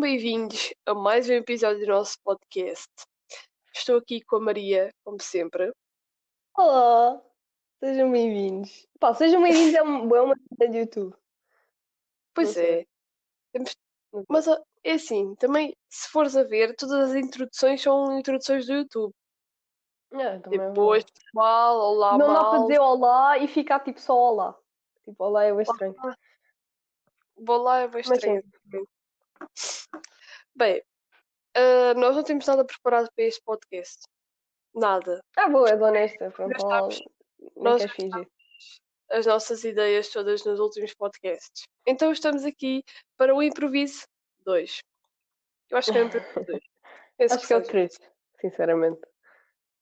Sejam bem-vindos a mais um episódio do nosso podcast. Estou aqui com a Maria, como sempre. Olá, sejam bem-vindos. Pá, sejam bem-vindos é, um, é uma cena de YouTube. Pois Não é. Temos- Mas é assim, também, se fores a ver, todas as introduções são introduções do YouTube. É, é Depois, verdade. pessoal, olá, Não dá para mal. dizer olá e ficar tipo só olá. Tipo, olá é bem estranho. Vou lá, é bem Mas estranho. Bem, ah, nós não temos nada preparado para este podcast. Nada. Ah, boa, és honesta. Não nós queres fingir. as nossas ideias todas nos últimos podcasts. Então estamos aqui para o Improviso 2. Eu acho que é o Improviso 2. Penso Acho que é o seja. 3, sinceramente.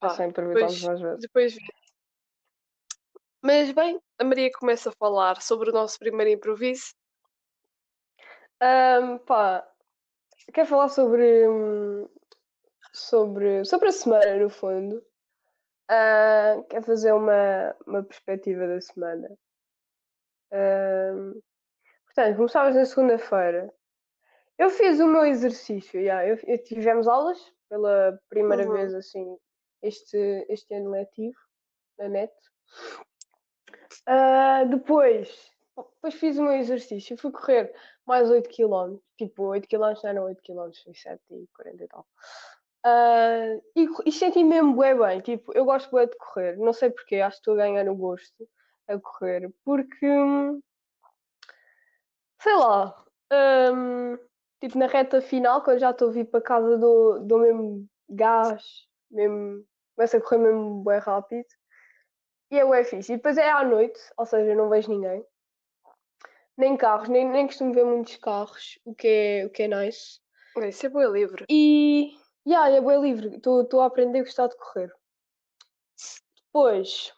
Pá, Acho improvisamos mais vezes. Depois. Mas bem, a Maria começa a falar sobre o nosso primeiro improviso. Ahm, pá, quero falar sobre, sobre, sobre a semana, no fundo. Ah, quero fazer uma, uma perspectiva da semana. Portanto, começámos na segunda-feira. Eu fiz o meu exercício, já, eu, eu tivemos aulas pela primeira Uhum. vez assim este, este ano letivo na net. Ah, depois, depois fiz o meu exercício, fui correr mais 8 km, tipo 8 km não eram 8 km, foi 7 e 40 e tal. Ah, e, e senti mesmo bué bem, tipo, eu gosto bué de correr, não sei porquê, acho que estou a ganhar o gosto a correr, porque sei lá, hum, tipo na reta final, quando já estou a vir para casa dou, dou mesmo gás, mesmo, começo a correr mesmo bué rápido. E é bué fixe. E depois é à noite, ou seja, não vejo ninguém. Nem carros, nem, nem costumo ver muitos carros, o que é, o que é nice. É, Isso é boa livre. E yeah, é bem livre, estou a aprender a gostar de correr. Depois,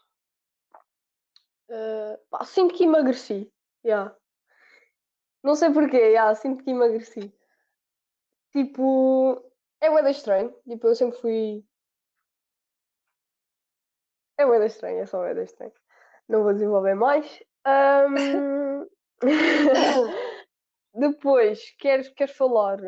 eh, pá, sinto que emagreci. Yeah. Não sei porquê, yeah, sinto que emagreci. Tipo, é bué estranho. Tipo, eu sempre fui. É bué estranho, é só bué estranho. Não vou desenvolver mais. Ahm, Depois, queres, queres falar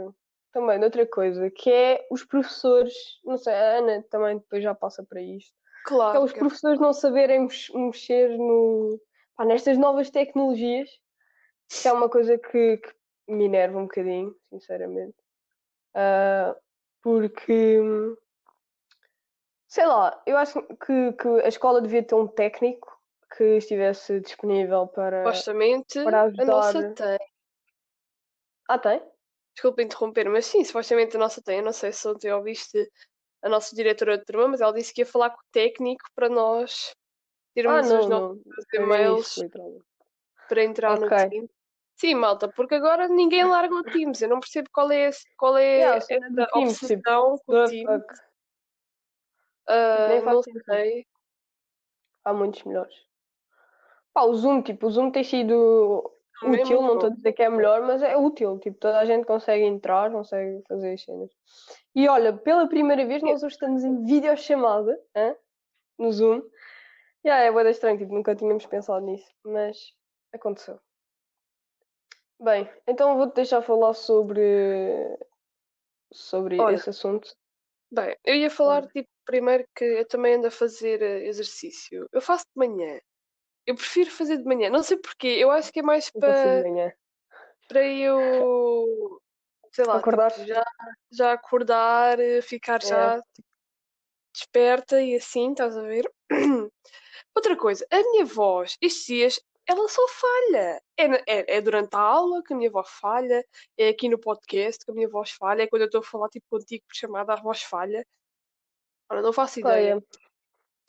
também de outra coisa, que é os professores, não sei, a Ana também depois já passa para isto, que é Claro. os que- professores não saberem mex- mexer no, pá, nestas novas tecnologias, que é uma coisa que, que me enerva um bocadinho, sinceramente. Ah, porque, sei lá, eu acho que, que a escola devia ter um técnico que estivesse disponível para. Supostamente para a nossa tem. Ah, tem? Desculpa interromper, mas sim, supostamente a nossa tem. Eu não sei se ontem ouviste a nossa diretora de turma, mas ela disse que ia falar com o técnico para nós Ah, termos não, os nossos e-mails isso, literalmente. para entrar no Ok. Teams. Sim, malta, porque agora ninguém larga o Teams. Eu não percebo qual é, esse- qual é Yeah, a cena do esta Teams, tipo, obsessão com o Teams. Ah, faz não sei. Há muitos melhores. Pá, o Zoom, tipo, o Zoom tem sido Também é útil, não estou a dizer que é melhor, mas é útil. Tipo, toda a gente consegue entrar, consegue fazer as cenas. E olha, pela primeira vez nós hoje estamos em videochamada, hã? no Zoom. Yeah, é da estranho, tipo, nunca tínhamos pensado nisso, mas aconteceu. Bem, então vou-te deixar falar sobre, sobre Olha. esse assunto. Bem, eu ia falar Olha. tipo, primeiro que eu também ando a fazer eh, exercício. Eu faço de manhã. Eu prefiro fazer de manhã. Não sei porquê. Eu acho que é mais para para eu, sei lá, tipo, Acordar? já, já acordar, eh, ficar É. já tipo, desperta e assim, estás a ver? Outra coisa, a minha voz, estes dias, ela só falha. É, é, é durante a aula que a minha voz falha, é aqui no podcast que a minha voz falha, é quando eu estou a falar tipo contigo por chamada, a voz falha. Ora, não faço ideia. Olha,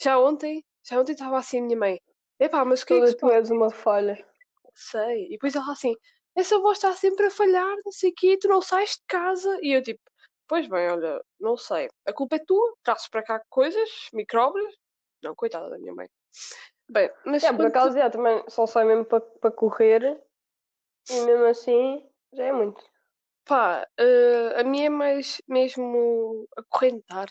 Já ontem, já ontem estava assim a minha mãe. Epá, mas o que é que se tu és uma falha. sei. E depois ela assim, essa voz está sempre a falhar, não sei o quê, tu não sais de casa. E eu tipo, pois bem, olha, não sei. A culpa é tua, trazes para cá coisas, micróbios. Não, coitada da minha mãe. Bem, mas É, por tu- acaso, já, também só sai mesmo para para correr e mesmo assim já é muito. pá, eh, a minha é mais mesmo acorrentar.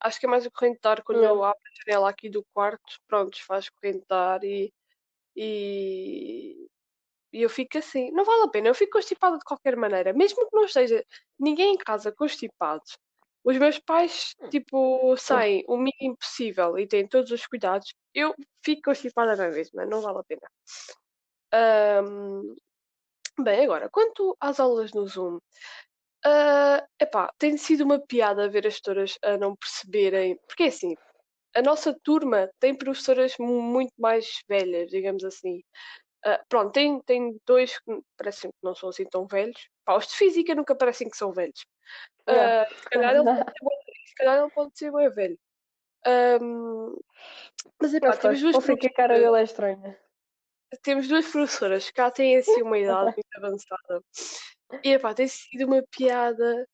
Acho que é mais acorrentar quando Yeah. eu abro a janela aqui do quarto, pronto, faz acorrentar e, e E eu fico assim, não vale a pena, eu fico constipada de qualquer maneira, mesmo que não esteja ninguém em casa constipado. Os meus pais, tipo, saem o mínimo possível e têm todos os cuidados. Eu fico constipada na mesma, não vale a pena. Ahm, bem, agora, quanto às aulas no Zoom, ah, epá, tem sido uma piada ver as tutoras a não perceberem, porque é assim, a nossa turma tem professoras mu- muito mais velhas, digamos assim. Ah, pronto, tem, tem dois que parecem que não são assim tão velhos. Pá, os de física nunca parecem que são velhos. Yeah. Ah, se, calhar ele pode ser se calhar ele pode ser bem velho. Ahm, mas epá, Mas temos duas sei que a cara professoras- dele é estranha. temos duas professoras que cá têm assim uma idade muito avançada. E epá, tem sido uma piada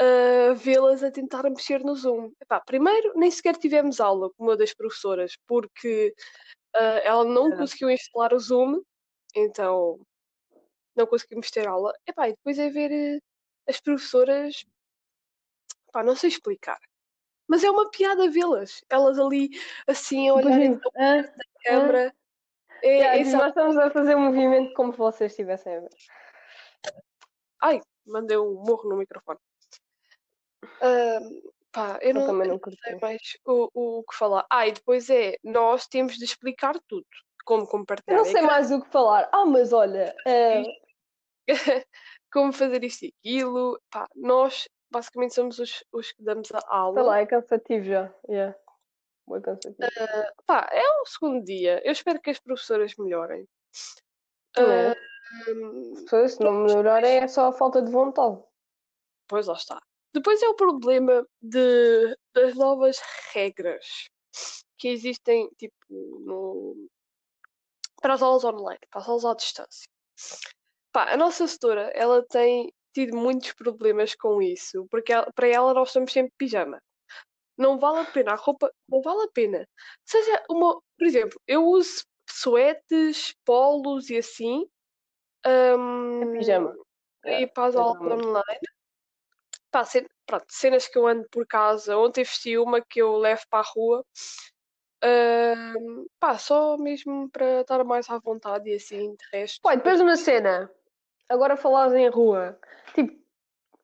uh, vê-las a tentar mexer no Zoom. Epá, primeiro, nem sequer tivemos aula com uma das professoras, porque uh, ela não É. conseguiu instalar o Zoom, então não conseguimos ter aula. Epá, e depois é ver uh, as professoras, epá, não sei explicar. Mas é uma piada vê-las. Elas ali, assim, a olharem para "Ah, a câmara. É, é nós estamos a fazer um movimento como se vocês estivessem a ver. Ai, mandei um morro no microfone. Ahm, pá, eu Eu não, também eu não sei mais o, o que falar. Ah, e depois é, nós temos de explicar tudo. Como Eu compartilhar não sei ecrã, mais o que falar. Ah, mas olha, eh, como fazer isto e aquilo. Pá, nós basicamente somos os, os que damos a sei aula. lá, é cansativo já. Yeah. Foi cansativo. Pá, é o segundo dia. Eu espero que as professoras melhorem. É. Pois, se não melhorarem é só a falta de vontade. Pois lá está. Depois é o problema de, das novas regras que existem tipo no, para as aulas online, para as aulas à distância. Pá, a nossa setora, ela tem tido muitos problemas com isso, porque ela- para ela nós estamos sempre pijama. Não vale a pena, a roupa não vale a pena. Seja uma, por exemplo, eu uso suetes, polos e assim. É hum, pijama. e para as é aulas online. Pá, cen- pronto, cenas que eu ando por casa. Ontem vesti uma que eu levo para a rua. Ahm, pá, só mesmo para estar mais à vontade e assim, de resto. E depois uma cena. Agora falares em rua. Tipo,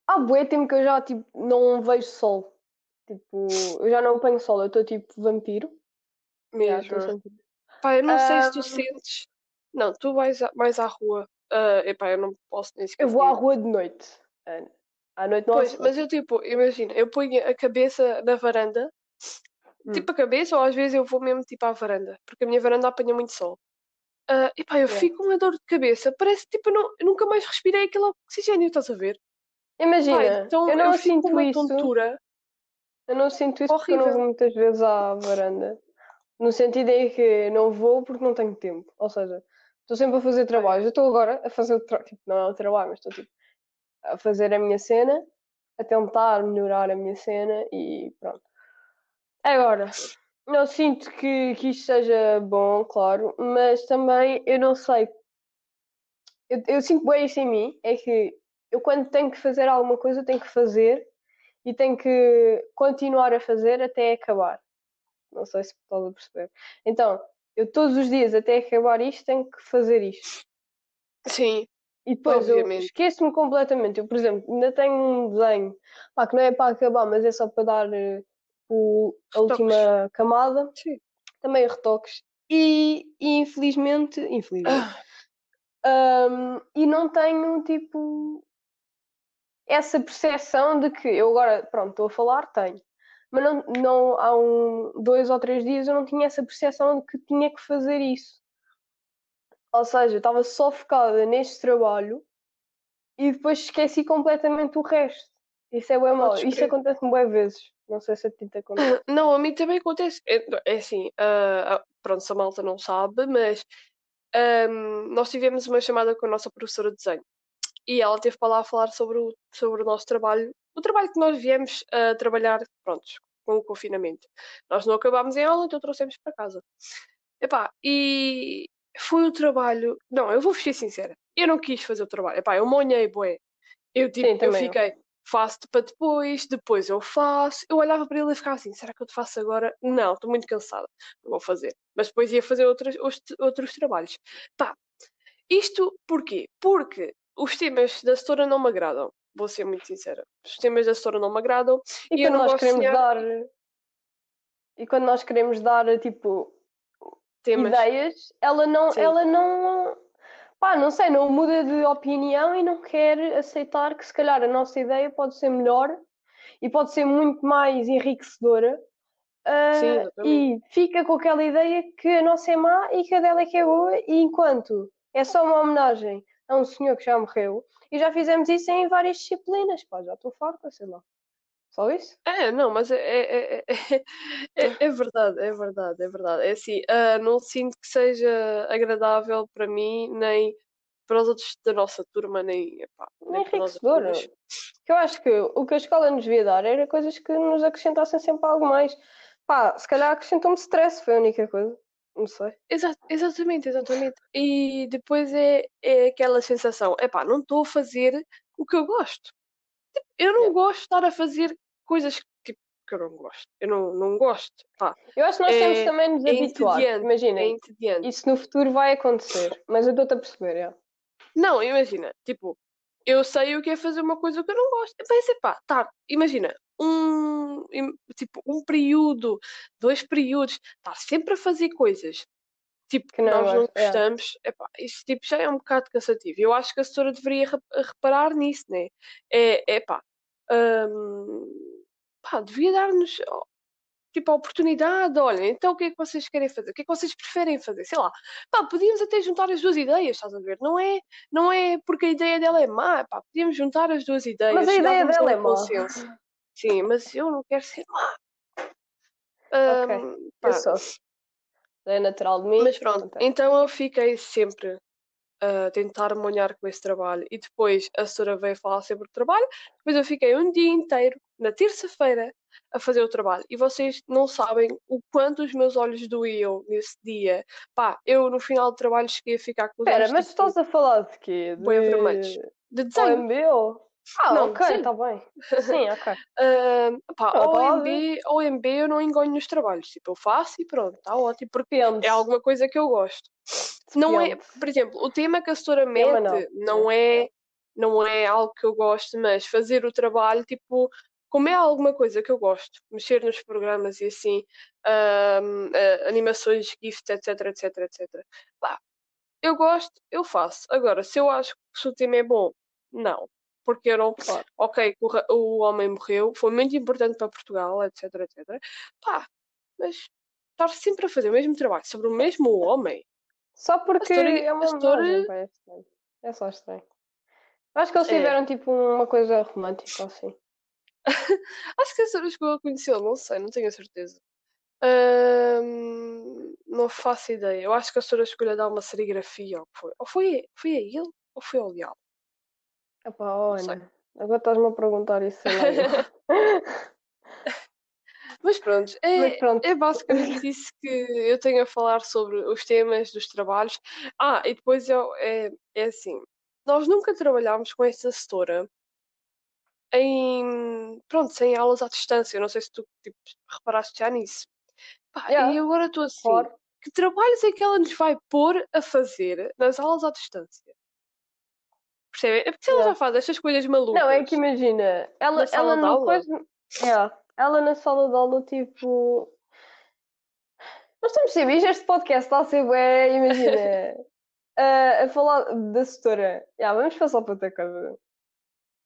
há bué tempo que eu já tipo, não vejo sol. Tipo, eu já não apanho sol. Eu estou tipo vampiro. Mesmo. Pá, eu não sei se tu sentes. Não, tu vais mais à rua. Ah, epá, eu não posso nem sequer Eu vou à rua de noite. Ana. À noite não Pois, mas eu tipo, imagina, eu ponho a cabeça na varanda, Hum. tipo a cabeça, ou às vezes eu vou mesmo tipo à varanda, porque a minha varanda apanha muito sol. Ah, epá, eu Yeah. fico com uma dor de cabeça, parece tipo, eu, não, eu nunca mais respirei aquele oxigênio, estás a ver? Imagina, então eu não com sinto uma isso. tontura. Eu não sinto isso porque eu não Horrível. vou muitas vezes à varanda. No sentido em que não vou porque não tenho tempo. Ou seja, estou sempre a fazer trabalhos. Eu estou agora a fazer o trabalho. Tipo, não é o trabalho, mas estou tipo, a fazer a minha cena, a tentar melhorar a minha cena e pronto. Agora, não sinto que, que isto seja bom, claro, mas também eu não sei. Eu, eu sinto bem isso em mim, é que eu quando tenho que fazer alguma coisa, tenho que fazer e tenho que continuar a fazer até acabar. Não sei se estás a perceber. Então, eu todos os dias até acabar isto tenho que fazer isto. Sim, E depois eu Obviamente. esqueço-me completamente. Eu, por exemplo, ainda tenho um desenho pá, que não é para acabar, mas é só para dar eh, o, a Retoques. última camada. sim. Também retoques. E, e infelizmente, infelizmente, Ah, hum, e não tenho tipo essa percepção de que eu agora, pronto, estou a falar, tenho. Mas não, não há um, dois ou três dias eu não tinha essa percepção de que tinha que fazer isso. Ou seja, eu estava só focada neste trabalho e depois esqueci completamente o resto. Isso é bem mau. Isso acontece-me bem vezes. Não sei se a ti te acontece. Não, a mim também acontece. É, é assim, ah, pronto, se a malta não sabe, mas ahm, nós tivemos uma chamada com a nossa professora de desenho e ela teve para lá falar sobre o, sobre o nosso trabalho, o trabalho que nós viemos a trabalhar, prontos, com o confinamento. Nós não acabámos em aula, então trouxemos para casa. Epá, e foi o trabalho. Não, eu vou ser sincera, eu não quis fazer o trabalho. Epá, eu monhei, bué. Eu, tipo, Sim, eu fiquei, faço para depois, depois eu faço. Eu olhava para ele e ficava assim: será que eu te faço agora? Não, estou muito cansada, não vou fazer. Mas depois ia fazer outros, outros, outros trabalhos. Pá, Isto porquê? Porque os temas da setora não me agradam. Vou ser muito sincera. Os temas da setora não me agradam. E, E quando nós queremos desenhar- dar. E quando nós queremos dar, tipo, Temas. ideias, ela não, Sim. ela não, pá, não sei, não muda de opinião e não quer aceitar que se calhar a nossa ideia pode ser melhor e pode ser muito mais enriquecedora. ah, Sim, e fica com aquela ideia que a nossa é má e que a dela é que é boa, e enquanto é só uma homenagem a um senhor que já morreu, e já fizemos isso em várias disciplinas, pá, já estou farta, sei lá. Só isso? É, não, mas é, é, é, é, é- é verdade, é verdade, é verdade. É assim, ah, não sinto que seja agradável para mim, nem para os outros da nossa turma, nem, epá, nem. Que eu acho que o que a escola nos devia dar era coisas que nos acrescentassem sempre algo mais. Pá, se calhar acrescentou-me stress, foi a única coisa. Não sei. Exa- exatamente, exatamente. E depois é, é aquela sensação, epá, não estou a fazer o que eu gosto. Tipo, eu não Yeah. gosto de estar a fazer coisas que, que eu não gosto. Eu não, não gosto. Pá, Eu acho que nós temos É- também de nos é habituar. entediante, Imagina, é isso no futuro vai acontecer. Mas eu estou-te a perceber, é. Não, imagina, tipo, eu sei o que é fazer uma coisa que eu não gosto. Vai ser pá, tá, imagina, um, tipo, um período, dois períodos, estar sempre a fazer coisas, tipo, Que não nós não é. gostamos, epá, isso tipo, já é um bocado cansativo. Eu acho que a senhora deveria rep- reparar nisso, né? É, é pá, hum, pá, devia dar-nos, tipo, a oportunidade, olha, então o que é que vocês querem fazer? O que é que vocês preferem fazer? Sei lá, pá, podíamos até juntar as duas ideias, estás a ver? Não é, não é porque a ideia dela é má, pá, podíamos juntar as duas ideias. Mas a ideia dela é má. Sim, mas eu não quero ser má. Ok, pá, Eu sou. É natural de mim. mas pronto, acontece. então eu fiquei sempre a tentar molhar com esse trabalho e depois a senhora veio falar sobre o trabalho, depois eu fiquei um dia inteiro, na terça-feira, a fazer o trabalho e vocês não sabem o quanto os meus olhos doíam nesse dia. Pá, eu no final do trabalho cheguei a ficar com os Espera, olhos mas tu tipo, estás a falar de quê? bué vermelhos. De de desenho. OMB? Ah, Não, ok, está bem. Sim, ok. Ah, pá, OMB, OMB eu não engonho nos trabalhos, tipo, eu faço e pronto, está ótimo, porque Depende. é alguma coisa que eu gosto. Não é, Depende. por exemplo, o tema que a não. não é, não é algo que eu gosto, mas fazer o trabalho, tipo, como é alguma coisa que eu gosto, mexer nos programas e assim, ahm, ah, animações, GIFs, etc, etc, etc. Pá, eu gosto, eu faço. Agora, se eu acho que o tema é bom, não. Porque não. Claro. Ok, o, o homem morreu, foi muito importante para Portugal, etc, etc. Pá, mas estar sempre a fazer o mesmo trabalho sobre o mesmo homem. Só porque história- é uma a história- pá, é. É só estranho. Acho que eles É. tiveram tipo uma coisa romântica assim. Acho que a senhora chegou a conhecê-lo, não sei, não tenho a certeza. Não faço ideia. Eu acho que a senhora escolheu dar uma serigrafia, ou foi. Ou foi, foi a ele, ou foi ao Leal. Sei. Ana, agora estás-me a perguntar isso. Mas pronto, é, Mas pronto. é basicamente isso que eu tenho a falar sobre os temas dos trabalhos. Ah, e depois eu, é, é assim, nós nunca trabalhámos com essa setora em, pronto, sem aulas à distância. Eu não sei se tu tipo, reparaste já nisso. Pá, Yeah, e agora estou assim, Claro. que trabalhos é que ela nos vai pôr a fazer nas aulas à distância? Percebem? É porque se ela já faz estas coisas malucas. Não, é que imagina, ela, Na sala ela de não aula? coisa. Yeah, ela na sala de aula, tipo. Nós estamos sempre, este podcast está a ser bué, imagina, a, a falar da setora. Yeah, vamos passar para outra coisa.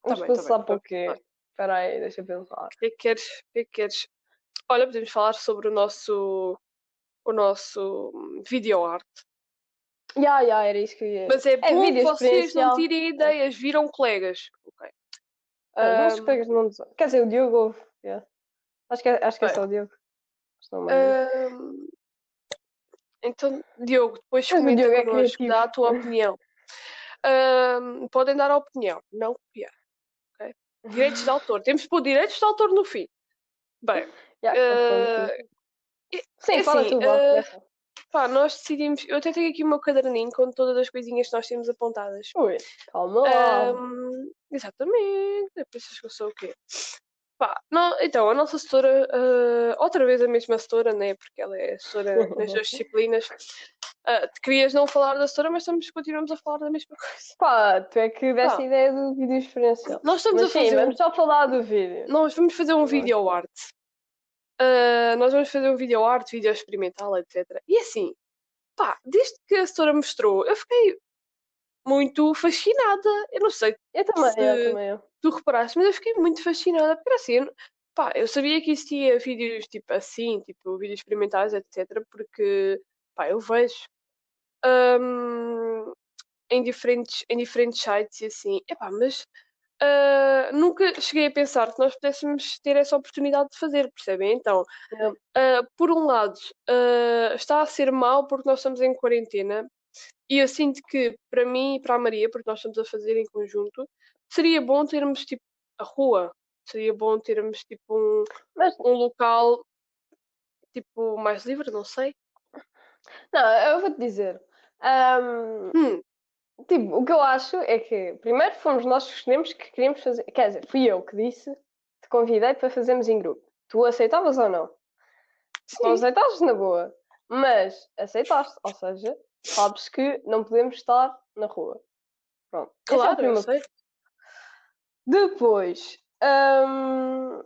Vamos bem, tá passar bem, para o vamos quê? Espera aí, deixa eu pensar. O que é que queres? O que é que queres? Olha, podemos falar sobre o nosso o nosso hum, Ya, ya, era isso que eu ia. Mas é bom que vocês não tirem ideias, viram colegas. Ok. Ah, Nossos colegas não Quer dizer, o Diogo yeah. Acho que, é- acho que é só o Diogo. Então, Diogo, depois Mas comenta Diogo é connosco, criativo. dá a tua opinião. Podem dar a opinião, não copiar. ok? Direitos de autor. Temos que pôr direitos de autor no fim. Bem, ah, pronto. é- Sim, é fala assim, tu, começa. Pá, nós decidimos. Eu até tenho aqui o meu caderninho com todas as coisinhas que nós temos apontadas. Ui, calma lá. Ahm, exatamente. Isso que eu sou o quê? Pá, não, então, a nossa setora, uh, outra vez a mesma setora, né? Porque ela é setora nas duas disciplinas. Uh, querias não falar da setora, mas estamos, continuamos a falar da mesma coisa. Pá, tu é que deste a ideia do vídeo experiencial. Nós estamos mas a fazer. Sim, vamos só falar do vídeo. Nós vamos fazer um vídeo art. Uh, nós vamos fazer um vídeo art, vídeo experimental, etc. E assim, pá, desde que a setora mostrou, eu fiquei muito fascinada. Eu não sei. Eu também, se eu também. Tu reparaste, mas eu fiquei muito fascinada, porque assim, eu, pá, eu sabia que existia vídeos tipo assim, tipo vídeos experimentais, etc. Porque, pá, eu vejo um, em, diferentes, em diferentes sites e assim, epá, mas Uh, nunca cheguei a pensar que nós pudéssemos ter essa oportunidade de fazer, percebem? Então, uh, por um lado, uh, está a ser mau porque nós estamos em quarentena e eu sinto que para mim e para a Maria, porque nós estamos a fazer em conjunto, seria bom termos tipo a rua, seria bom termos tipo um, Mas... um local tipo mais livre, não sei. Não, eu vou te dizer. Um, hum. Tipo, o que eu acho é que primeiro fomos nós que escolhemos que queríamos fazer. Quer dizer, fui eu que disse, te convidei para fazermos em grupo. Tu aceitavas ou não? Se não aceitaste, na boa. Mas aceitaste, ou seja, sabes que não podemos estar na rua. Pronto. É claro, é eu sei. Depois. Hum...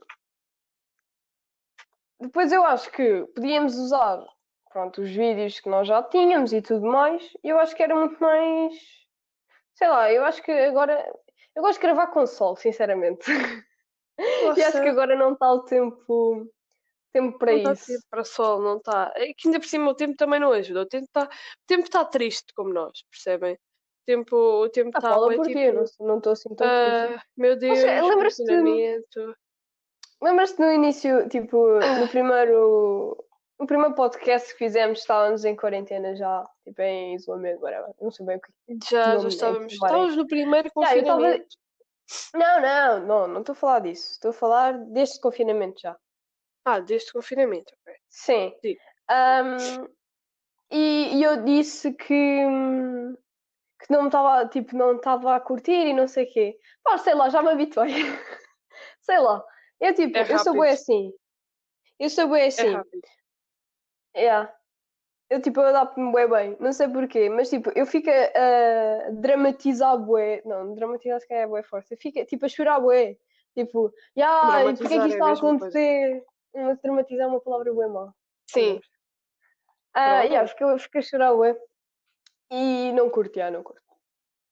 Depois eu acho que podíamos usar pronto, os vídeos que nós já tínhamos e tudo mais. Eu acho que era muito mais Sei lá, eu acho que agora. Eu gosto de gravar com sol, sinceramente. e acho que agora não está o tempo, tempo para não isso. Tempo para sol, não está. É que ainda por cima o tempo também não ajuda. O tempo está, tempo está triste como nós, percebem? O tempo, o tempo ah, está. Fala por tipo, não estou assim tão uh, triste. Meu Deus, lembras-te. Lembras-te no início, tipo, no primeiro o primeiro podcast que fizemos estávamos em quarentena já, tipo em isolamento, whatever. Não sei bem o que. Já, já estávamos. Estávamos no primeiro confinamento. Yeah, tava... Não, não, não, não estou a falar disso. Estou a falar deste confinamento já. Ah, deste confinamento, ok. Sim. Sim. Um, e, e, eu disse que, que não estava, tipo, não estava a curtir e não sei o quê. Pá, sei lá, já me habituei. sei lá. Eu tipo, é eu sou bem assim. Eu sou bem é assim. É Yeah. Eu tipo, eu adapto-me bem bem, não sei porquê, mas tipo, eu fico a dramatizar bué, não, dramatizar se calhar é bué forte, eu fico tipo a chorar bué, tipo, yeah, porque é que isto está a acontecer? Mas dramatizar é uma palavra bué má. Sim. Ah, uh, yeah, fico, fico a chorar bué e não curto, yeah, não curto.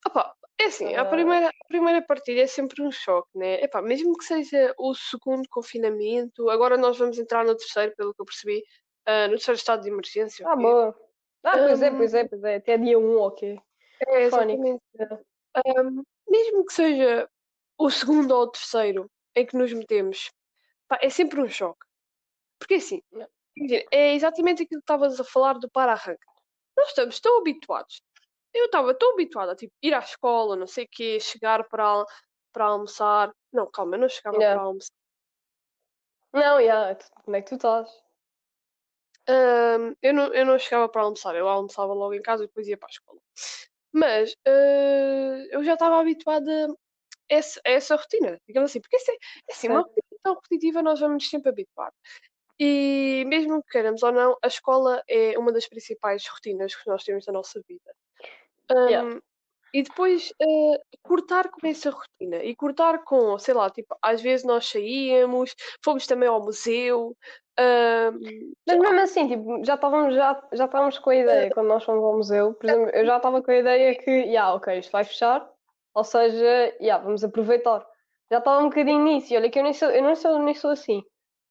Opa, é assim, a, primeira, a primeira partida é sempre um choque, né? Epá, mesmo que seja o segundo confinamento, agora nós vamos entrar no terceiro, pelo que eu percebi, uh, no terceiro estado de emergência. Ah, boa. Ah, pois um, é, pois é, pois é. Até dia 1, ok. É, exatamente. Um, mesmo que seja o segundo ou o terceiro em que nos metemos, pá, é sempre um choque. Porque assim, é exatamente aquilo que estavas a falar do para-arranca. Nós estamos tão habituados. Eu estava tão habituada a tipo, ir à escola, não sei o quê, chegar para, para almoçar. Não, calma, eu não chegava yeah. para almoçar. Não, yeah. como é que tu estás? Uh, eu, não, eu não chegava para almoçar, eu almoçava logo em casa e depois ia para a escola. Mas uh, eu já estava habituada a essa, a essa rotina, digamos assim, porque é, é assim, uma rotina tão repetitiva nós vamos sempre habituar. E mesmo que queiramos ou não, a escola é uma das principais rotinas que nós temos na nossa vida. Um, yeah. E depois uh, cortar com essa rotina e cortar com, sei lá, tipo, às vezes nós saíamos, fomos também ao museu, mas mesmo assim, tipo, já estávamos já, já estávamos com a ideia, quando nós fomos ao museu, por exemplo, eu já estava com a ideia que, yeah, ok, isto vai fechar, ou seja, yeah, vamos aproveitar. Já estava um bocadinho nisso, e olha que eu nem sou, eu não sou, nem sou assim,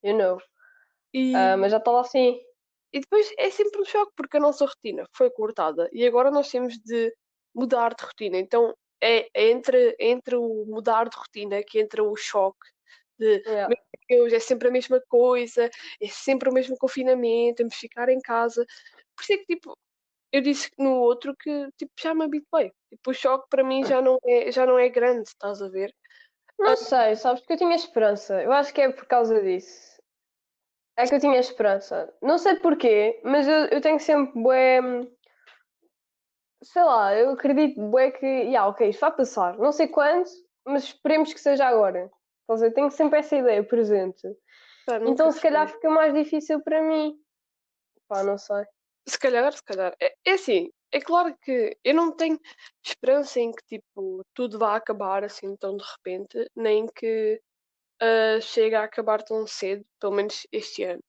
you know. E... Uh, mas já estava assim. E depois é sempre um choque, porque a nossa rotina foi cortada e agora nós temos de mudar de rotina. Então é, é entre, entre o mudar de rotina que entra o choque de yeah. Deus, é sempre a mesma coisa, é sempre o mesmo confinamento, temos de ficar em casa. Por isso é que, tipo, eu disse no outro que, tipo, já me habituei. Tipo, o choque para mim já não é, já não é grande, estás a ver? Não sei, sabes, porque eu tinha esperança. Eu acho que é por causa disso. É que eu tinha esperança. Não sei porquê, mas eu, eu tenho sempre bué... Sei lá, eu acredito bué que... Yeah, ok, isto vai passar. Não sei quando, mas esperemos que seja agora. Estás a ver? Tenho sempre essa ideia presente. Pá, Então se calhar fica mais difícil para mim. Pá, não sei. Se calhar, se calhar. É, é assim, é claro que eu não tenho esperança em que tipo, tudo vá acabar assim tão de repente, nem que ah, chegue a acabar tão cedo, pelo menos este ano.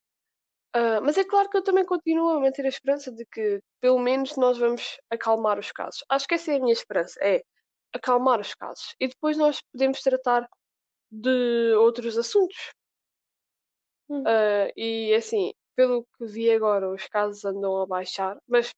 Ah, mas é claro que eu também continuo a manter a esperança de que pelo menos nós vamos acalmar os casos. Acho que essa é a minha esperança, é acalmar os casos. E depois nós podemos tratar de outros assuntos. Hum. Ah, e assim, pelo que vi agora, os casos andam a baixar, mas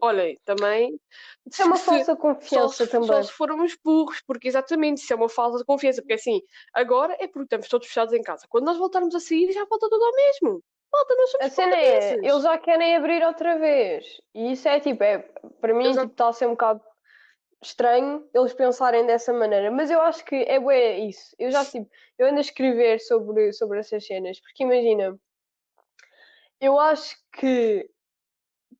olhem, também Isso é uma se- falsa só confiança se, também. só se formos burros, porque exatamente isso é uma falta de confiança, porque assim, agora é porque estamos todos fechados em casa. Quando nós voltarmos a sair, já volta tudo ao mesmo. Volta, nós somos A cena é, eles já querem abrir outra vez. E isso é tipo, é, para mim, tipo, está a ser um bocado estranho eles pensarem dessa maneira. Mas eu acho que é bué isso. Eu já, tipo, eu ando a escrever sobre, sobre essas cenas. Porque imagina, eu acho que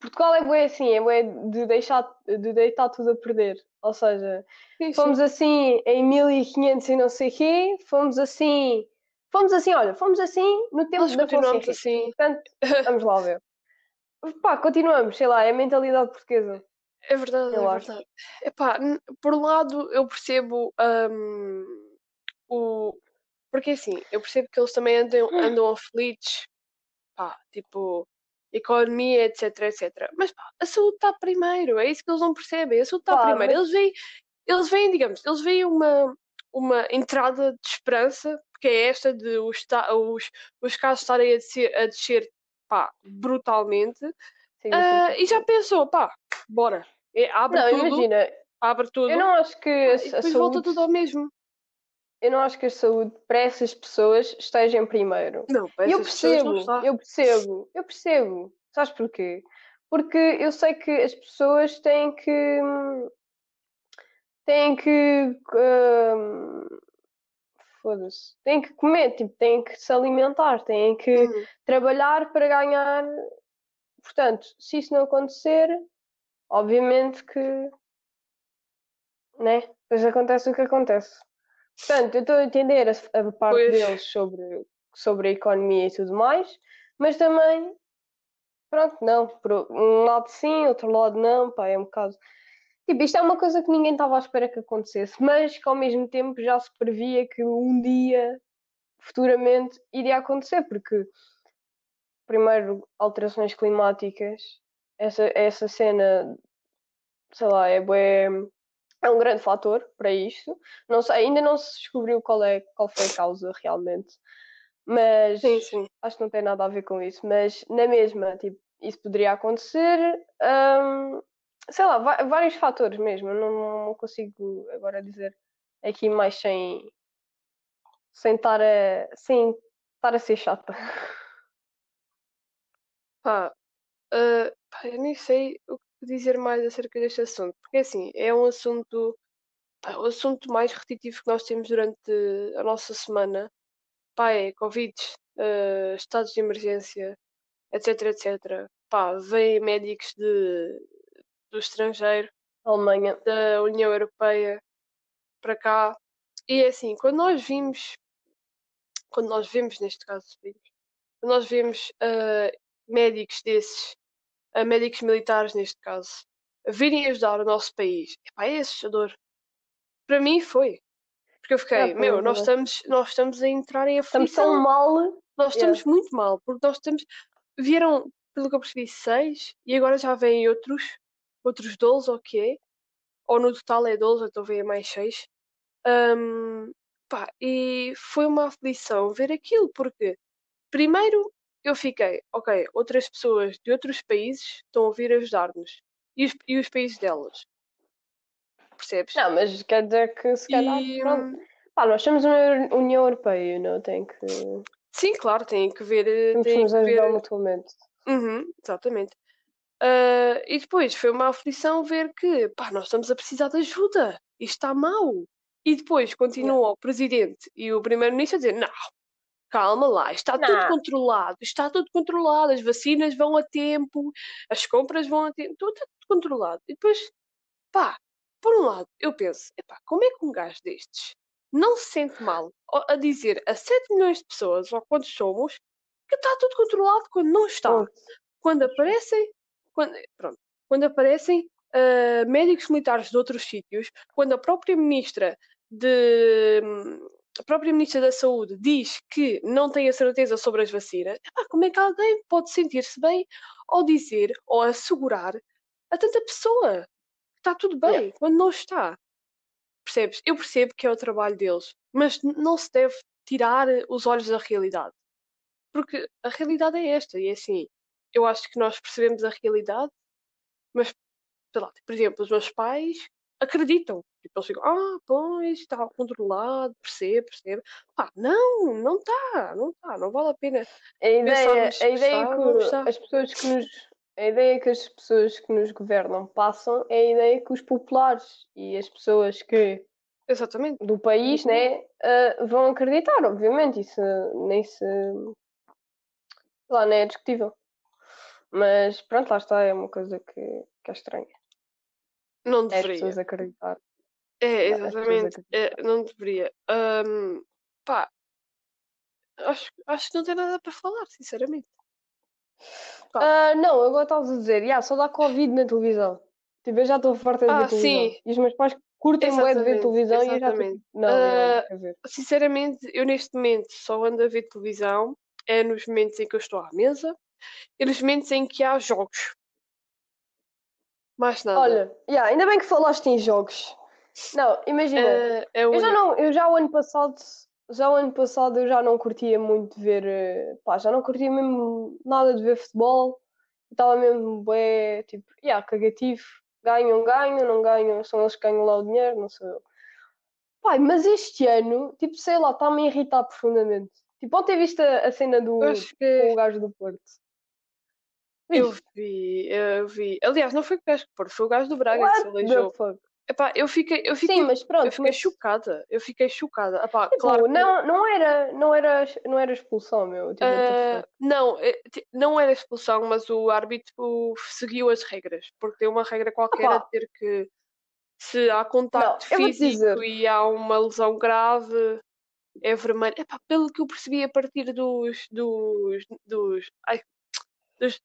Portugal é bué assim, é bué de, deixar, de deitar tudo a perder. Ou seja, Sim, sim. fomos assim em 1500 e não sei quê, fomos assim... Fomos assim, olha, fomos assim no tempo Nós da continuamos assim. Portanto, vamos lá ver. Pá, continuamos, sei lá, é a mentalidade portuguesa. É verdade, Eu é acho. verdade. Epá, por um lado, eu percebo hum, o. Porque assim, eu percebo que eles também andam, andam aflitos, pá, tipo, economia, etc, etc. Mas pá, a saúde está primeiro, é isso que eles não percebem. A saúde está primeiro. mas- Eles veem, eles veem, digamos, eles veem uma, uma entrada de esperança, que é esta de os, os, os casos estarem a descer, a descer pá, brutalmente. Sim, sim, sim. e já pensou, pá, bora. É, abre Não, tudo, imagina, abre tudo. eu não acho que a, depois volta saúde, tudo ao mesmo. eu não acho que a saúde para essas pessoas esteja em primeiro. Não, para eu essas pessoas não percebo, está. eu percebo, eu percebo. Sabes porquê? Porque eu sei que as pessoas têm que têm que hum, foda-se, têm que comer, tipo, têm que se alimentar, têm que Uhum. trabalhar para ganhar. Portanto, se isso não acontecer, obviamente que, né? Depois acontece o que acontece. Portanto, eu estou a entender a, a parte Pois. deles sobre, sobre a economia e tudo mais, mas também, pronto, não. Por um lado sim, outro lado não, pá, é um bocado. Tipo, isto é uma coisa que ninguém estava à espera que acontecesse, mas que ao mesmo tempo já se previa que um dia, futuramente, iria acontecer, porque, primeiro, alterações climáticas, essa, essa cena, sei lá, é, bué- é um grande fator para isto. Não sei, ainda não se descobriu qual, é, qual foi a causa realmente, mas Sim, sim. acho que não tem nada a ver com isso. Mas na mesma, tipo, isso poderia acontecer. hum, sei lá, vários fatores mesmo. Eu não, não consigo agora dizer aqui mais sem sem estar a, sem estar a ser chata. Pá, ah, pá, eu nem sei o que dizer mais acerca deste assunto, porque assim, é um assunto, pá, o assunto mais repetitivo que nós temos durante a nossa semana, pá, é Covid, ah, estados de emergência, etc, etc. Pá, vêm médicos de, do estrangeiro, Alemanha. da União Europeia para cá. E é assim, quando nós vimos, quando nós vemos, neste caso, vimos, quando nós vemos ah, médicos desses, ah, médicos militares neste caso, virem ajudar o nosso país, epá, é assustador. Para mim foi. Porque eu fiquei, É, meu, nós é. estamos, nós estamos a entrar em Estamos aflição. tão mal. Nós Yeah. estamos muito mal, porque nós estamos. Vieram, pelo que eu percebi, seis e agora já vêm outros, outros 12 ou o quê? Ou no total é 12, então vêm mais seis. Ahm, pá, e foi uma aflição ver aquilo, porque primeiro eu fiquei, ok, outras pessoas de outros países estão a vir ajudar-nos. E os, e os países delas? Percebes? Não, mas quer dizer que se calhar. E, Pronto. Pá, nós estamos na União Europeia, não tem que. sim, claro, tem que ver. eh, Temos que Tem nos que ver ajudar mutuamente. Uhum, exatamente. Ah, e depois foi uma aflição ver que pá, nós estamos a precisar de ajuda. Isto está mau. E depois continua o presidente e o primeiro-ministro a dizer: não, calma lá, está tudo Não. controlado, está tudo controlado, as vacinas vão a tempo, as compras vão a tempo, tudo está tudo controlado. E depois, pá, por um lado, eu penso: epá, como é que um gajo destes não se sente mal a dizer a 7 milhões de pessoas, ou quantos somos, que está tudo controlado quando não está. Quando aparecem, quando, pronto, quando aparecem uh, médicos militares de outros sítios, quando a própria ministra de a própria ministra da Saúde diz que não tem a certeza sobre as vacinas, ah, como é que alguém pode sentir-se bem ao dizer ou assegurar a tanta pessoa que está tudo bem Yeah. quando não está? Percebes? Eu percebo que é o trabalho deles, mas não se deve tirar os olhos da realidade. Porque a realidade é esta, e é assim, eu acho que nós percebemos a realidade, mas, sei lá, por exemplo, os meus pais acreditam. Tipo, eles ficam, ah, pois, está controlado, percebo, percebo. Pá, não, não está, não está, não vale a pena. A ideia, a ideia não que as pessoas que nos a ideia que as pessoas que nos governam passam é a ideia que os populares e as pessoas que Exatamente. do país, né, ah, vão acreditar, obviamente, isso nem se lá, nem é discutível. Mas pronto, lá está, é uma coisa que, que é estranha. Não É as deveria. pessoas acreditar. É, exatamente. É, não deveria. Ahm, pá, acho, acho que não tem nada para falar, sinceramente. Ah, não, agora estavas a dizer, yeah, só dá Covid na televisão. Tipo, eu já estou farta de Ah, ver televisão. sim. E os meus pais curtem bué de ver Exatamente, televisão e eu já exatamente. tipo, não, Ah, não quero ver. Sinceramente, eu neste momento só ando a ver televisão. É nos momentos em que eu estou à mesa e nos momentos em que há jogos. Mais nada. Olha, yeah, ainda bem que falaste em jogos. Não, imagina, é, é eu já não, eu já o ano passado, já o ano passado eu já não curtia muito ver, eh, pá, já não curtia mesmo nada de ver futebol. Estava mesmo bué, tipo, yeah, cagativo. Ganham, ganham, não ganham, são eles que ganham lá o dinheiro, não sou eu. Pai, mas este ano, tipo, sei lá, está-me a irritar profundamente. Tipo, ontem viste a, a cena do, acho com que o gajo do Porto. Eu vi, eu vi. Aliás, não foi o gajo que foi o gajo do Braga que se What aleijou. Epá, eu fiquei, eu fiquei, Sim, mas pronto, eu fiquei mas, chocada. Eu fiquei chocada. Epá, tipo, claro que não, não era, não era, não era expulsão, meu. Tipo, what fuck? não, eh, não era expulsão, mas o árbitro seguiu as regras, porque tem uma regra qualquer a dizer que se há contacto vou-te físico e há uma lesão grave, é vermelho. Epá, pelo que eu percebi a partir dos. dos. dos. Ai, dos.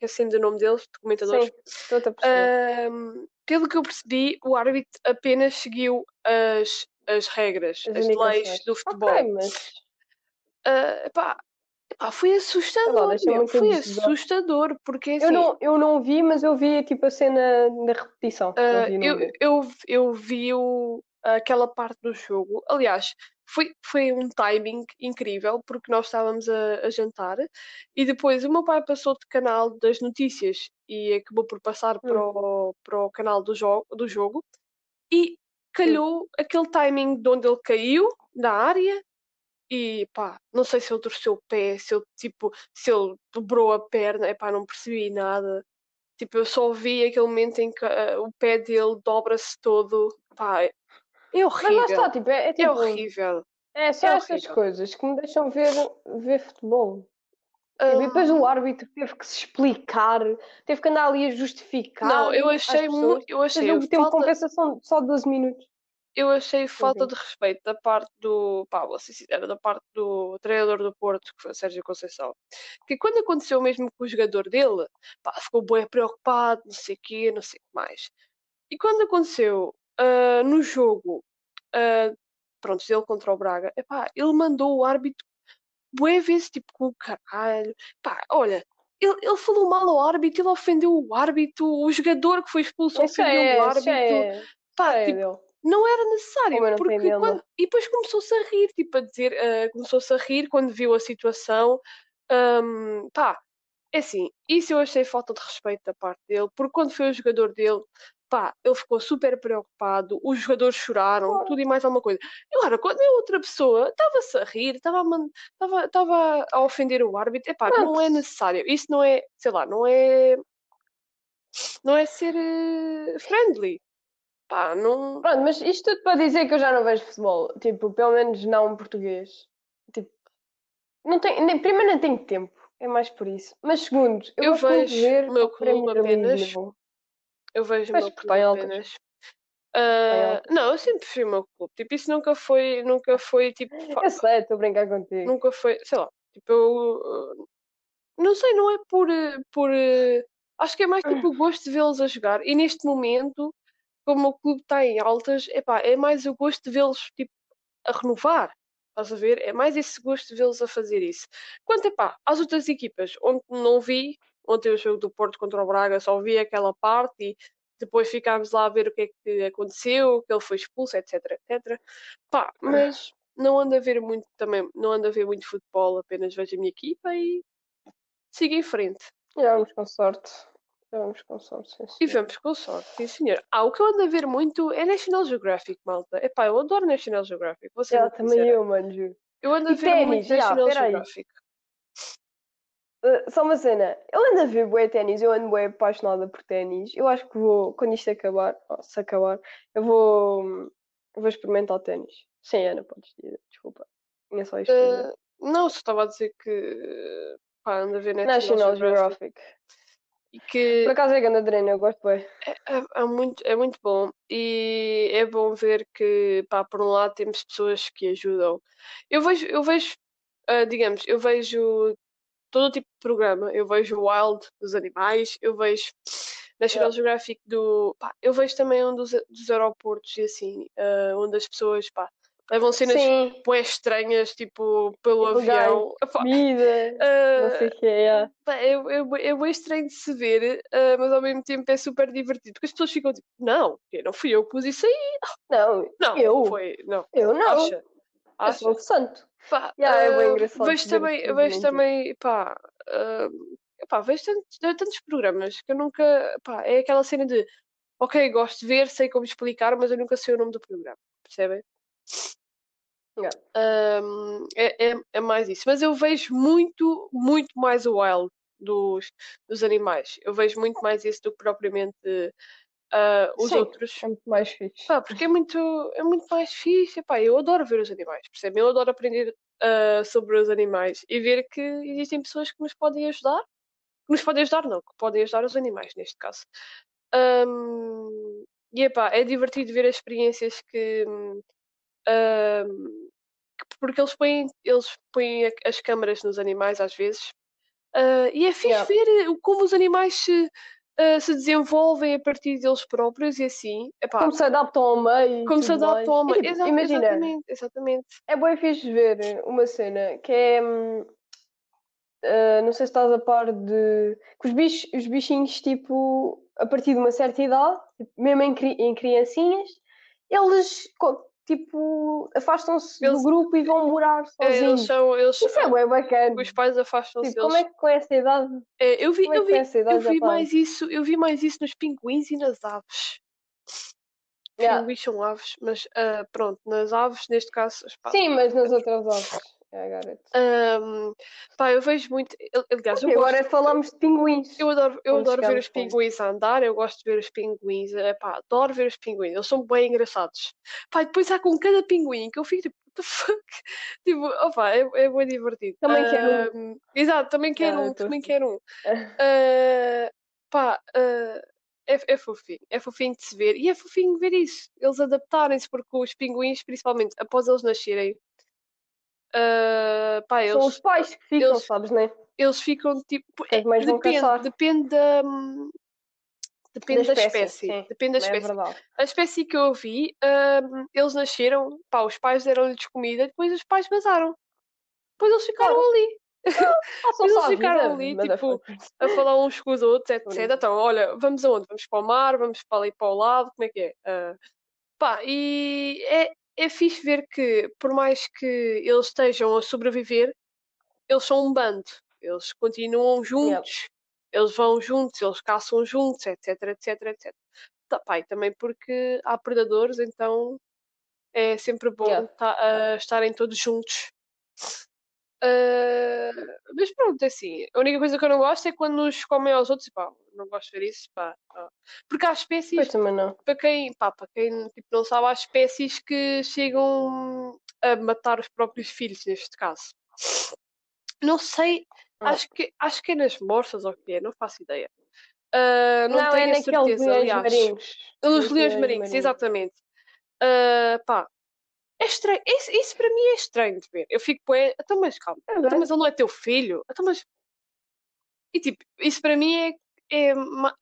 Esqueci-me do nome deles, documentadores. Sim, estou-te a perceber. Ahm, pelo que eu percebi, o árbitro apenas seguiu as, as regras, As as leis do futebol. Ok, mas Ah, epá, epá, foi assustador, meu, muito foi assustador, porque eu assim, não, eu não vi, mas eu vi tipo a cena da repetição. ah, não vi eu, vídeo. eu, eu vi o- aquela parte do jogo, aliás, foi, foi um timing incrível, porque nós estávamos a, a jantar e depois o meu pai passou de canal das notícias e acabou por passar para o, para o canal do jogo, do jogo e calhou aquele timing de onde ele caiu na área e pá, não sei se ele torceu o pé, se ele tipo, se ele dobrou a perna, epá, não percebi nada. Tipo, eu só vi aquele momento em que ah, o pé dele dobra-se todo. Pá, é Mas lá horrível. está, tipo, é, é É tipo, horrível. é só é essas horrível. coisas que me deixam ver, ver futebol. Ah, Tipo, e depois o árbitro teve que se explicar, teve que andar ali a justificar. não, eu achei muito, eu achei o a tempo de falta, compensação de só 12 minutos. eu achei falta de respeito da parte do, pá, vou ser sincera, da parte do treinador do Porto, que foi o Sérgio Conceição. Que quando aconteceu mesmo com o jogador dele, pá, ficou bem preocupado, não sei o quê, não sei o que mais. E quando aconteceu ah, no jogo, ah, pronto, dele contra o Braga, epá, ele mandou o árbitro bué vezes, tipo, com o caralho. Pá, olha, ele, ele falou mal ao árbitro, ele ofendeu o árbitro, o jogador que foi expulso Isso ofendeu é, o árbitro. é, Pá, é tipo, não era necessário, não porque dele, quando... E depois começou-se a rir, tipo, a dizer, ah, começou-se a rir quando viu a situação. Ahm, pá, é assim, isso eu achei falta de respeito da parte dele, porque quando foi o jogador dele, pá, ele ficou super preocupado, os jogadores choraram, tudo e mais alguma coisa. E agora, quando é outra pessoa, estava-se a rir, estava a, man- estava estava a ofender o árbitro, epá, não Pronto. é necessário. Isso não é, sei lá, não é. Não é ser eh, friendly. Pá, não. Pronto, mas isto tudo para dizer que eu já não vejo futebol. Tipo, pelo menos não português. Tipo, não tenho, nem, primeiro não tenho tempo. É mais por isso. Mas segundo, eu, Eu vejo ver o meu clube League, apenas. Eu vejo o Pois, meu está em clube altas. apenas. Ah, não, eu sempre fui o meu clube. Tipo, isso nunca foi, nunca foi tipo. Eu sei, estou a brincar contigo. Nunca foi, sei lá, tipo, eu uh, não sei, não é por, eh, por acho que é mais tipo o gosto de vê-los a jogar. E neste momento, como o clube está em altas, epá, é mais o gosto de vê-los tipo a renovar. Estás a ver? É mais esse gosto de vê-los a fazer isso. Quanto epá, às outras equipas, onde não vi, ontem o jogo do Porto contra o Braga, só vi aquela parte e depois ficámos lá a ver o que é que aconteceu, que ele foi expulso, etc, etc. Pá, mas não ando a ver muito também, não ando a ver muito futebol, apenas vejo a minha equipa e sigo em frente. Já vamos com sorte. Já vamos com sorte, sim, E senhor. vamos com sorte, sim senhor. Ah, o que eu ando a ver muito é National Geographic, malta. Epá, eu adoro National Geographic, muito também eu, mano, juro. Eu ando a E ver muito já, National. Geographic. Uh, só uma cena, eu ando a ver bué ténis, eu ando bué apaixonada por ténis. Eu acho que vou, quando isto acabar, oh, se acabar, eu vou, eu vou experimentar ténis. Sim, Ana, podes dizer, desculpa. Tinha só isto. Ah, não, só estava a dizer que pá, ando a ver National, National Geographic. Geographic. E que Por acaso é grande treino, eu gosto bem. é, é- é muito, é muito bom e é bom ver que, pá, por um lado temos pessoas que ajudam. Eu vejo, eu vejo, ah, digamos, eu vejo todo o tipo de programa. Eu vejo o Wild dos animais, eu vejo National Geographic do. Pá, eu vejo também um dos, dos aeroportos e assim, ah, onde as pessoas, pá, levam cenas bué estranhas, tipo, pelo Ilegais. avião. Comida, ah, não sei o que é. Pá, É, é, é bem estranho de se ver, ah, mas ao mesmo tempo é super divertido, porque as pessoas ficam tipo, não, eu não fui eu que pus isso aí, Não, não, eu, foi, não, eu não, acha, eu acha, sou o santo. Pá, Yeah, é ah, engraçado vejo também, vejo também, pá, ah, pá, vejo tantos, tantos programas que eu nunca, pá, é aquela cena de, ok, gosto de ver, sei como explicar, mas eu nunca sei o nome do programa, percebem? Yeah. É, é, é mais isso. Mas eu vejo muito, muito mais o wild dos, dos animais. Eu vejo muito mais isso do que propriamente ah, os Sim. outros. É muito mais fixe. Pá, porque é muito, é muito mais fixe. Pá, eu adoro ver os animais, percebem? Eu adoro aprender ah, sobre os animais e ver que existem pessoas que nos podem ajudar. Que nos podem ajudar, não, que podem ajudar os animais, neste caso. Ahm, e epá, é divertido ver as experiências que. que- porque eles põem, eles põem as câmaras nos animais às vezes. ah, e é fixe Yeah. ver como os animais se, ah, se desenvolvem a partir deles próprios e assim. Epá, Como se adaptam ao meio. como se adaptam ao meio. Imagina, Exatamente, exatamente. é bem fixe ver uma cena que é. ah, não sei se estás a par de. que os, bichos, os bichinhos, tipo, a partir de uma certa idade, mesmo em, cri- em criancinhas, eles, tipo, afastam-se Eles- do grupo e vão morar É, Eles sozinhos. são. Eles, Isso é bem bacana. os pais afastam-se Tipo, deles. como é que com essa idade. É, eu vi, é eu vi, eu vi faz? mais isso, eu vi mais isso nos pinguins e nas aves. Yeah. Pinguins são aves, mas ah, pronto, nas aves, neste caso, pá, Sim, mas nas outras aves. É, garoto. Ahm, pá, eu vejo muito. Aliás, eu E gosto. agora falamos de pinguins. Eu adoro, eu adoro ver os pinguins a andar, eu gosto de ver os pinguins, é pá, adoro ver os pinguins, eles são bem engraçados. Pá, depois há com cada pinguim que eu fico tipo, what the fuck? Tipo, opá, é, é bem divertido. Também quero Ahm, Exato, também quero Ah, um, também assim. quero um. Ah, pá, ah, é, é fofinho, é fofinho de se ver e é fofinho ver isso, eles adaptarem-se, porque os pinguins, principalmente após eles nascerem, ah, pá, São eles, os pais que ficam, eles- sabes, né? eles ficam tipo. É depende, depende da. Depende da Da espécie. Depende da É espécie. verdade. A espécie que eu vi, hum, eles nasceram, pá, os pais deram-lhes comida, depois os pais vazaram. Depois eles ficaram Claro. ali, Passam Eles ficaram ali, motherfuckers. a falar uns com os outros, etc. Então, olha, vamos aonde? Vamos para o mar, vamos para ali para o lado, como é que é? Ah, pá, e é, é fixe ver que, por mais que eles estejam a sobreviver, eles são um bando. Eles continuam juntos, eles vão juntos, eles caçam juntos, etc, etc, etc. Tá, pá, também porque há predadores, então é sempre bom Yeah. tá- ah, estarem todos juntos. Ah, mas pronto, é assim, a única coisa que eu não gosto é quando nos comem aos outros, e pá, não gosto de ver isso, pá. pá. Porque há espécies, Pois também não. para quem, pá, para quem tipo, não sabe, há espécies que chegam a matar os próprios filhos, neste caso. Não sei, Não. acho que, acho que é nas morsas ou o que é, não faço ideia. Uh, não, Não, tenho é a naqueles certeza, aliás. marinhos. Nos leões marinhos, exatamente. Uh, pá, é estranho. Isso, isso para mim é estranho de ver. Eu fico, bué, então, mas calma, É então, verdade. mas ele não é teu filho? Então, mas. E tipo, isso para mim é, é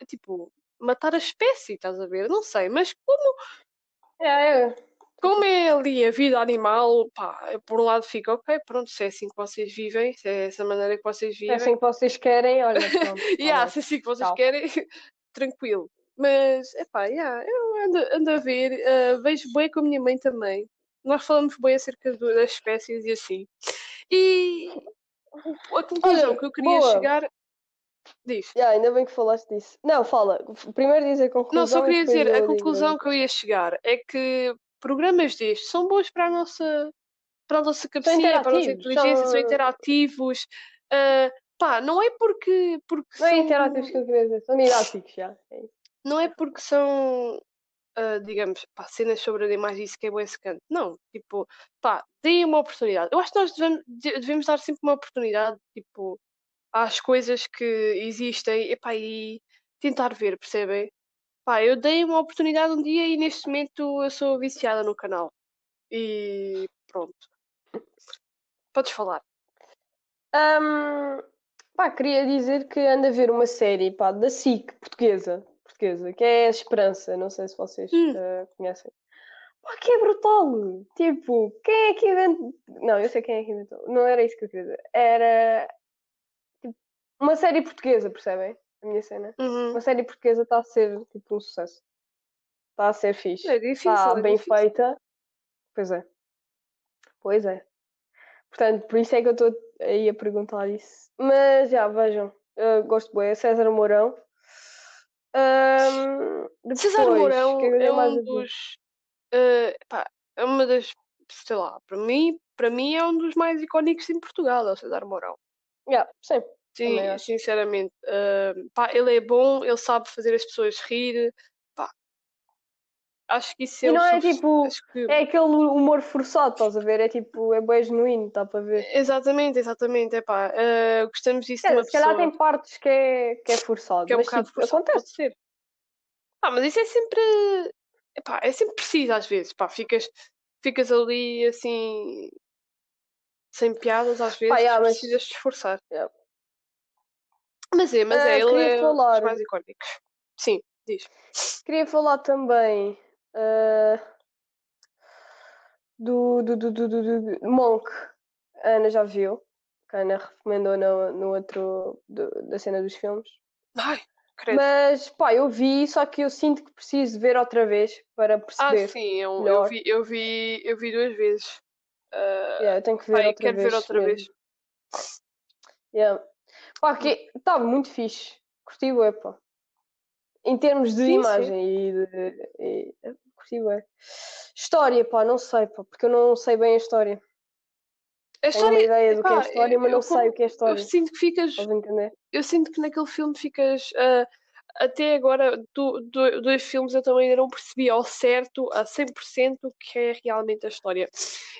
tipo, matar a espécie, estás a ver? Não sei, mas como, É, é. como é ali a vida animal, pá, eu, por um lado fico, ok, pronto, se é assim que vocês vivem, se é essa maneira que vocês Se é vivem. assim que vocês querem, olha, pronto. tá Yeah, se é assim que vocês Tchau. querem, tranquilo. Mas, epá, yeah, eu ando, ando a ver, uh, vejo bem com a minha mãe também. Nós falamos bem acerca do- das espécies e assim. E a conclusão Olha, que eu queria boa. chegar. Diz. Yeah, ainda bem que falaste disso. Não, fala. Primeiro diz a conclusão. Não, só queria dizer, a eu digo conclusão que eu ia chegar é que programas destes são bons para a nossa, para a nossa cabecinha, para a nossa inteligência, são são- interativos. Uh, pá, não é porque, porque Não é são- interativos que eu queria dizer, são didáticos já. É não é porque são, ah, digamos, pá, cenas sobre animais e isso que é bem secante. Não, tipo, pá, deem uma oportunidade. Eu acho que nós devemos, de- devemos dar sempre uma oportunidade, tipo, às coisas que existem epá, e tentar ver, percebem? Pá, eu dei uma oportunidade um dia e neste momento eu sou viciada no canal. E pronto. Podes falar. Ahm, pá, queria dizer que ando a ver uma série pá, da SIC portuguesa, portuguesa, que é a Esperança. Não sei se vocês Hum. ah, conhecem. Pá, que é brutal! Tipo, quem é que inventou? Não, eu sei quem é que inventou. Não era isso que eu queria dizer. Era tipo, uma série portuguesa, percebem? A minha cena. Uhum. Uma série portuguesa está a ser tipo um sucesso. Está a ser fixe. É difícil, Está é bem difícil. feita. Pois é. Pois é. Portanto, por isso é que eu estou aí a perguntar isso. Mas já, vejam. eu gosto bem. César Mourão. Ahm, César Mourão é é mais um dos. eh, pá, é uma das. Sei lá, para mim, para mim é um dos mais icónicos em Portugal, é o César Mourão. Yeah, sim. Sim, sinceramente. eh, pá, ele é bom, ele sabe fazer as pessoas rir. Pá, acho que isso é E não é tipo- que- É aquele humor forçado, estás a ver? É tipo, é bem genuíno, está para ver. Exatamente, exatamente. É pá, eh, gostamos disso Quer de uma dizer, se calhar pessoa tem partes que é, que é forçado, que é um mas bocado tipo, forçado, acontece. ser. Pá, mas isso é sempre. Epá, é sempre preciso às vezes. Pá, ficas, ficas ali assim. Sem piadas às vezes, yeah, mas- precisas te esforçar. Yeah. Mas é, mas Ah, é, ele é um falar- dos mais icónicos. Sim, diz. Queria falar também ah, do, do, do, do, do, Monk. A Ana já viu. Que a Ana recomendou no, no outro da cena dos filmes. Ai, credo. Mas pá, eu vi, só que eu sinto que preciso ver outra vez para ah, perceber. sim, eu, eu, vi, eu, vi, eu vi duas vezes. Ah, Yeah, eu tenho que ver e outra quero vez. ver outra vez. Yeah. Pá, que está muito fixe. Curti bué, pá. Em termos de Sim, sim. imagem e de. E, curti bué. História, pá, não sei, pá, porque eu não sei bem a história. A Tenho uma história, ideia do que é epá, história, mas eu não sei o que é eu história. sinto que ficas a eu sinto que naquele filme ficas. ah, até agora, do, do- dois filmes eu também ainda não percebi ao certo, a 100%, o que é realmente a história.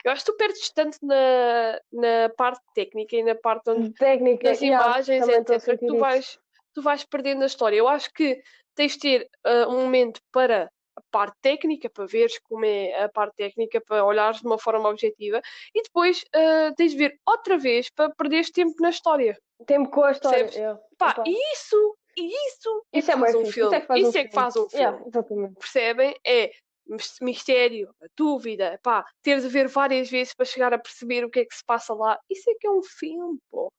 Eu acho que tu perdes tanto na, na parte técnica e na parte onde, Técnica, das yeah, imagens, a etc., tu vais, tu vais perdendo a história. Eu acho que tens de ter ah, um momento para a parte técnica, para veres como é a parte técnica, para olhares de uma forma objetiva, e depois ah, tens de ver outra vez para perderes tempo na história. Tempo com a história. Yeah. Pá, e isso, e isso, é Isso é que faz bué um filme. Isso é que faz um é que faz um filme. Yeah. Percebem? É mis- mistério, a dúvida, pá, ter de ver várias vezes para chegar a perceber o que é que se passa lá. Isso é que é um filme, porra.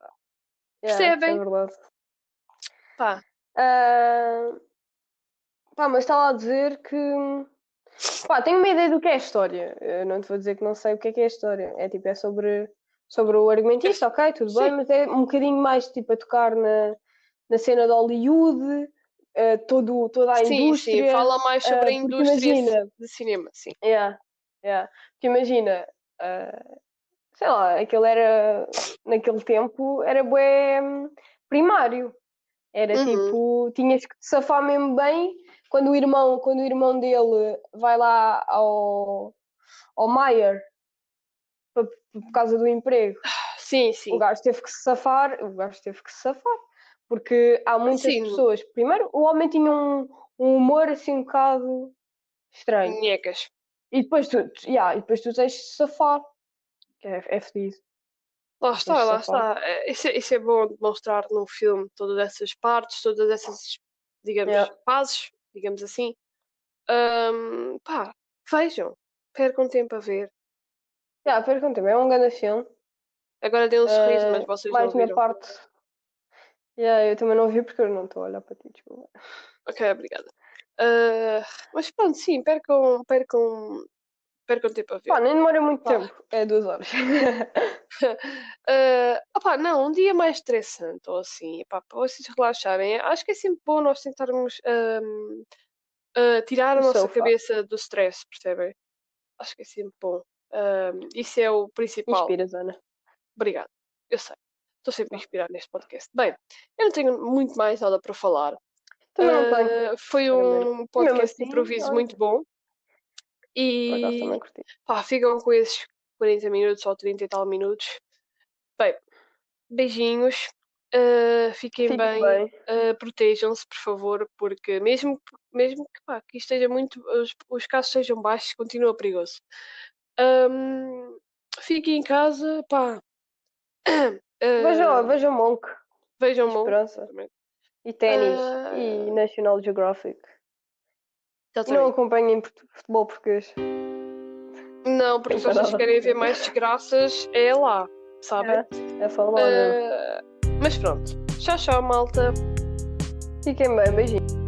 Yeah, isso Percebem? É verdade. Pá, Ah, pá, mas estava a dizer que. Pá, tenho uma ideia do que é a história. Eu não te vou dizer que não sei o que é que é a história. É tipo, é sobre, sobre o argumentista, ok, tudo Sim. bem, mas é um bocadinho mais tipo a tocar na, na cena de Hollywood, eh, todo, toda a sim, indústria. sim, fala mais sobre ah, a porque indústria imagina- de cinema, sim. Yeah, yeah. Porque imagina, ah, sei lá, aquele era, naquele tempo, era bué hum, primário. Era Uhum. tipo, tinhas que te safar mesmo bem quando o irmão, quando o irmão dele vai lá ao, ao Maier por causa do emprego. Sim, O sim. gajo teve que se safar, o gajo teve que se safar. Porque há muitas Sim. pessoas. Primeiro, o homem tinha um, um humor assim um bocado estranho. Nhecas. E depois tu, yeah, e depois tu tens de safar. É, é fedido. Lá está, lá está. É, Isso, é- isso é bom demonstrar num filme todas essas partes, todas essas, digamos, Yeah. fases, digamos assim. Ahm, pá, vejam, percam tempo a ver. Yeah, pergunta também, é um grande filme. Agora dei um sorriso, Eh, mas vocês mais não viram. parte. Yeah, eu também não vi porque eu não estou a olhar para ti, desculpa. Ok, obrigada. Ah, mas pronto, sim, percam, percam, percam tempo a ver. Pá, nem demora muito Pá. tempo. É duas horas. Ah, opá, não, um dia mais estressante ou assim, para vocês relaxarem. Acho que é sempre bom nós tentarmos ahm, ah, tirar a Do nossa sofá. cabeça do stress, percebem? Acho que é sempre bom. Ahm, isso é o principal. Inspiras, Ana. Obrigada, eu sei. Estou sempre a inspirar neste podcast. Bem, eu não tenho muito mais nada para falar. Também não tenho. Ah, foi um podcast de assim, improviso olha. muito bom. Por acaso E também curti. pá, ficam com esses 40 minutos ou 30 e tal minutos. Bem, beijinhos. ah, fiquem Fique bem. bem. uh, protejam-se, por favor, porque mesmo, que- mesmo que, pá, que esteja muito, os, os casos sejam baixos, continua perigoso. Ahm, fiquem em casa, pá. Vejam, Ah, vejam Monk. vejam Monk, Esperança. E ténis. E National Geographic. E não Exatamente. acompanhem futebol português. Não, porque se vocês querem ver mais desgraças, é lá, sabem? É, é mesmo. Ah, mas pronto. Tchau, tchau, malta. Fiquem bem, beijinhos.